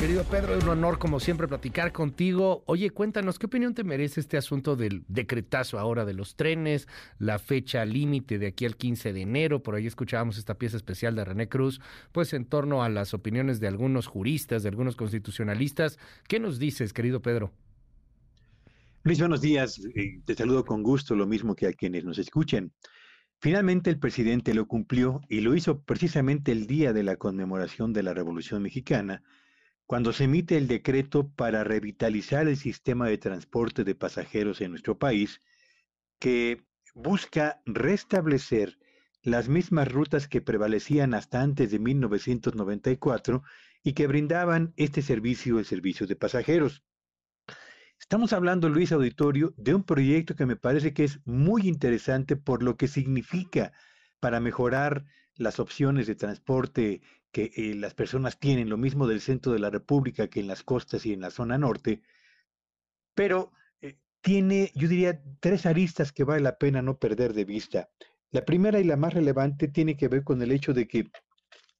Querido Pedro, es un honor como siempre platicar contigo. Oye, cuéntanos, ¿qué opinión te merece este asunto del decretazo ahora de los trenes, la fecha límite de aquí al 15 de enero? Por ahí escuchábamos esta pieza especial de René Cruz, pues en torno a las opiniones de algunos juristas, de algunos constitucionalistas. ¿Qué nos dices, querido Pedro? Luis, buenos días. Eh, te saludo con gusto, lo mismo que a quienes nos escuchen. Finalmente el presidente lo cumplió y lo hizo precisamente el día de la conmemoración de la Revolución Mexicana, cuando se emite el decreto para revitalizar el sistema de transporte de pasajeros en nuestro país, que busca restablecer las mismas rutas que prevalecían hasta antes de 1994 y que brindaban este servicio, el servicio de pasajeros. Estamos hablando, Luis Auditorio, de un proyecto que me parece que es muy interesante por lo que significa para mejorar las opciones de transporte que eh, las personas tienen, lo mismo del centro de la República que en las costas y en la zona norte, pero eh, tiene, yo diría, tres aristas que vale la pena no perder de vista. La primera y la más relevante tiene que ver con el hecho de que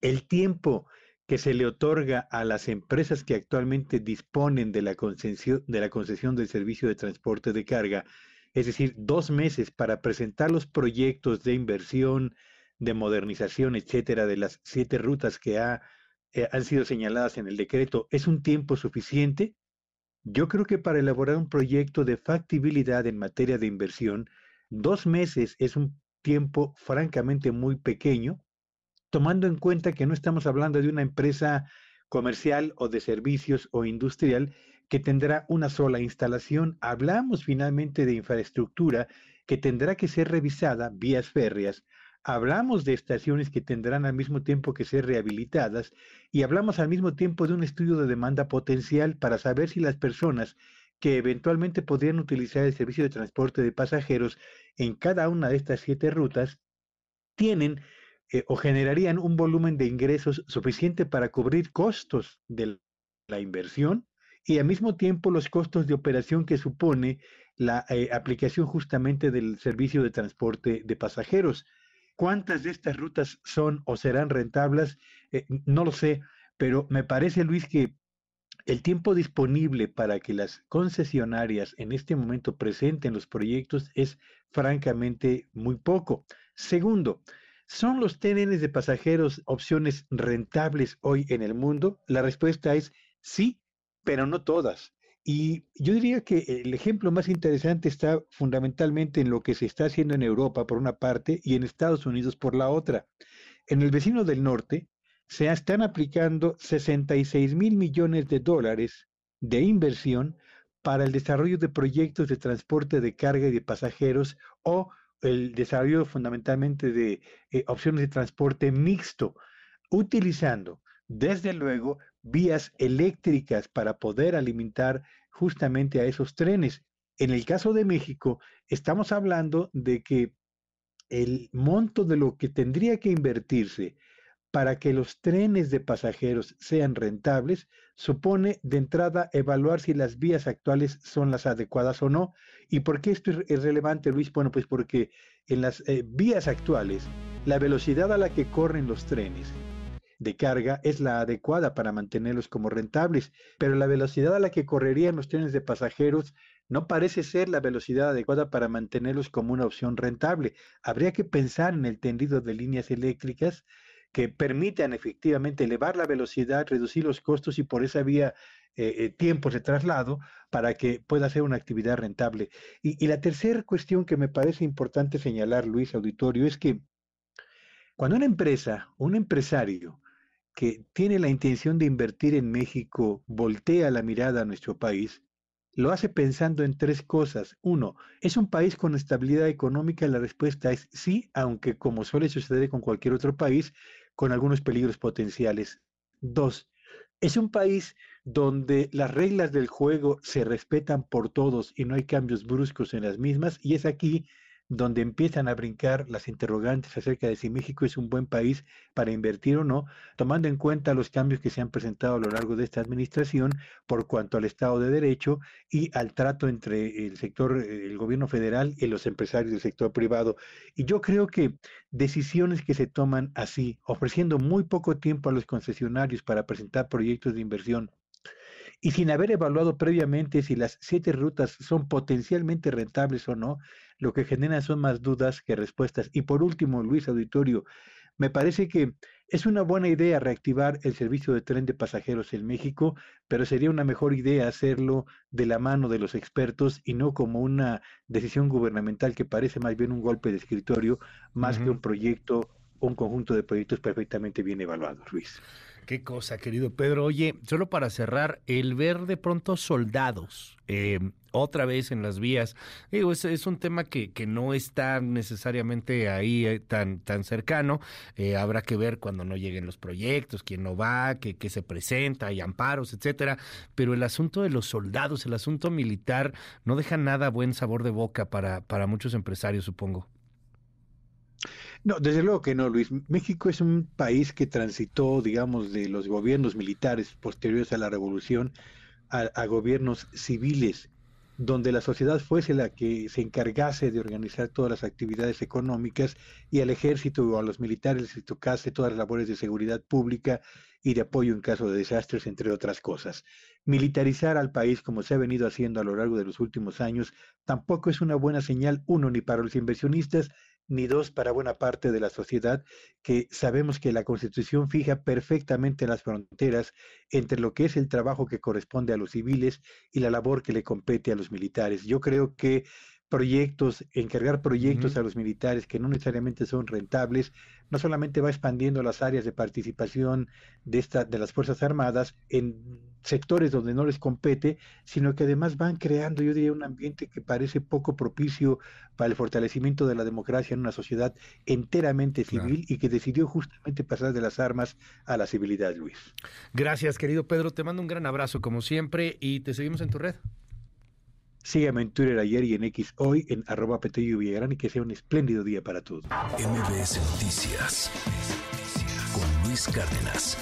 el tiempo que se le otorga a las empresas que actualmente disponen de la de la concesión del servicio de transporte de carga, es decir, dos meses para presentar los proyectos de inversión, de modernización, etcétera, de las siete rutas que ha, eh, han sido señaladas en el decreto, ¿es un tiempo suficiente? Yo creo que para elaborar un proyecto de factibilidad en materia de inversión, dos meses es un tiempo francamente muy pequeño, tomando en cuenta que no estamos hablando de una empresa comercial o de servicios o industrial que tendrá una sola instalación. Hablamos finalmente de infraestructura que tendrá que ser revisada, vías férreas, hablamos de estaciones que tendrán al mismo tiempo que ser rehabilitadas y hablamos al mismo tiempo de un estudio de demanda potencial para saber si las personas que eventualmente podrían utilizar el servicio de transporte de pasajeros en cada una de estas siete rutas tienen eh, o generarían un volumen de ingresos suficiente para cubrir costos de la inversión y al mismo tiempo los costos de operación que supone la eh, aplicación justamente del servicio de transporte de pasajeros. ¿Cuántas de estas rutas son o serán rentables? Eh, no lo sé, pero me parece, Luis, que el tiempo disponible para que las concesionarias en este momento presenten los proyectos es francamente muy poco. Segundo, ¿son los TNNs de pasajeros opciones rentables hoy en el mundo? La respuesta es sí, pero no todas. Y yo diría que el ejemplo más interesante está fundamentalmente en lo que se está haciendo en Europa por una parte y en Estados Unidos por la otra. En el vecino del norte se están aplicando 66 mil millones de dólares de inversión para el desarrollo de proyectos de transporte de carga y de pasajeros o el desarrollo fundamentalmente de eh, opciones de transporte mixto, utilizando desde luego vías eléctricas para poder alimentar justamente a esos trenes. En el caso de México, estamos hablando de que el monto de lo que tendría que invertirse para que los trenes de pasajeros sean rentables supone de entrada evaluar si las vías actuales son las adecuadas o no. ¿Y por qué esto es relevante, Luis? Bueno, pues porque en las eh, vías actuales la velocidad a la que corren los trenes de carga es la adecuada para mantenerlos como rentables, pero la velocidad a la que correrían los trenes de pasajeros no parece ser la velocidad adecuada para mantenerlos como una opción rentable. Habría que pensar en el tendido de líneas eléctricas que permitan efectivamente elevar la velocidad, reducir los costos y por esa vía eh, eh, tiempos de traslado para que pueda ser una actividad rentable. Y, y la tercera cuestión que me parece importante señalar, Luis Auditorio, es que cuando una empresa, un empresario, que tiene la intención de invertir en México voltea la mirada a nuestro país, lo hace pensando en tres cosas. Uno, ¿es un país con estabilidad económica? La respuesta es sí, aunque como suele suceder con cualquier otro país, con algunos peligros potenciales. Dos, ¿es un país donde las reglas del juego se respetan por todos y no hay cambios bruscos en las mismas? Y es aquí donde empiezan a brincar las interrogantes acerca de si México es un buen país para invertir o no, tomando en cuenta los cambios que se han presentado a lo largo de esta administración por cuanto al Estado de Derecho y al trato entre el sector, el gobierno federal y los empresarios del sector privado. Y yo creo que decisiones que se toman así, ofreciendo muy poco tiempo a los concesionarios para presentar proyectos de inversión, y sin haber evaluado previamente si las siete rutas son potencialmente rentables o no, lo que genera son más dudas que respuestas. Y por último, Luis Auditorio, me parece que es una buena idea reactivar el servicio de tren de pasajeros en México, pero sería una mejor idea hacerlo de la mano de los expertos y no como una decisión gubernamental que parece más bien un golpe de escritorio, más que un proyecto, un conjunto de proyectos perfectamente bien evaluados, Luis. Qué cosa, querido Pedro. Oye, solo para cerrar, el ver de pronto soldados eh, otra vez en las vías, digo, es, un tema que, que, no está necesariamente ahí eh, tan, tan cercano. Eh, habrá que ver cuando no lleguen los proyectos, quién no va, qué, qué se presenta, hay amparos, etcétera. Pero el asunto de los soldados, el asunto militar, no deja nada buen sabor de boca para, para muchos empresarios, supongo. No, desde luego que no, Luis. México es un país que transitó, digamos, de los gobiernos militares posteriores a la revolución a, gobiernos civiles, donde la sociedad fuese la que se encargase de organizar todas las actividades económicas y al ejército o a los militares les tocase todas las labores de seguridad pública y de apoyo en caso de desastres, entre otras cosas. Militarizar al país, como se ha venido haciendo a lo largo de los últimos años, tampoco es una buena señal, uno, ni para los inversionistas, ni dos para buena parte de la sociedad, que sabemos que la Constitución fija perfectamente las fronteras entre lo que es el trabajo que corresponde a los civiles y la labor que le compete a los militares. Yo creo que proyectos, encargar proyectos a los militares que no necesariamente son rentables, no solamente va expandiendo las áreas de participación de, esta, de las Fuerzas Armadas en sectores donde no les compete, sino que además van creando, yo diría, un ambiente que parece poco propicio para el fortalecimiento de la democracia en una sociedad enteramente civil y que decidió justamente pasar de las armas a la civilidad, Luis. Gracias, querido Pedro. Te mando un gran abrazo, como siempre, y te seguimos en tu red. Sígueme en Twitter ayer y en X hoy en arroba Petello Villagrán y que sea un espléndido día para todos. MBS Noticias con Luis Cárdenas.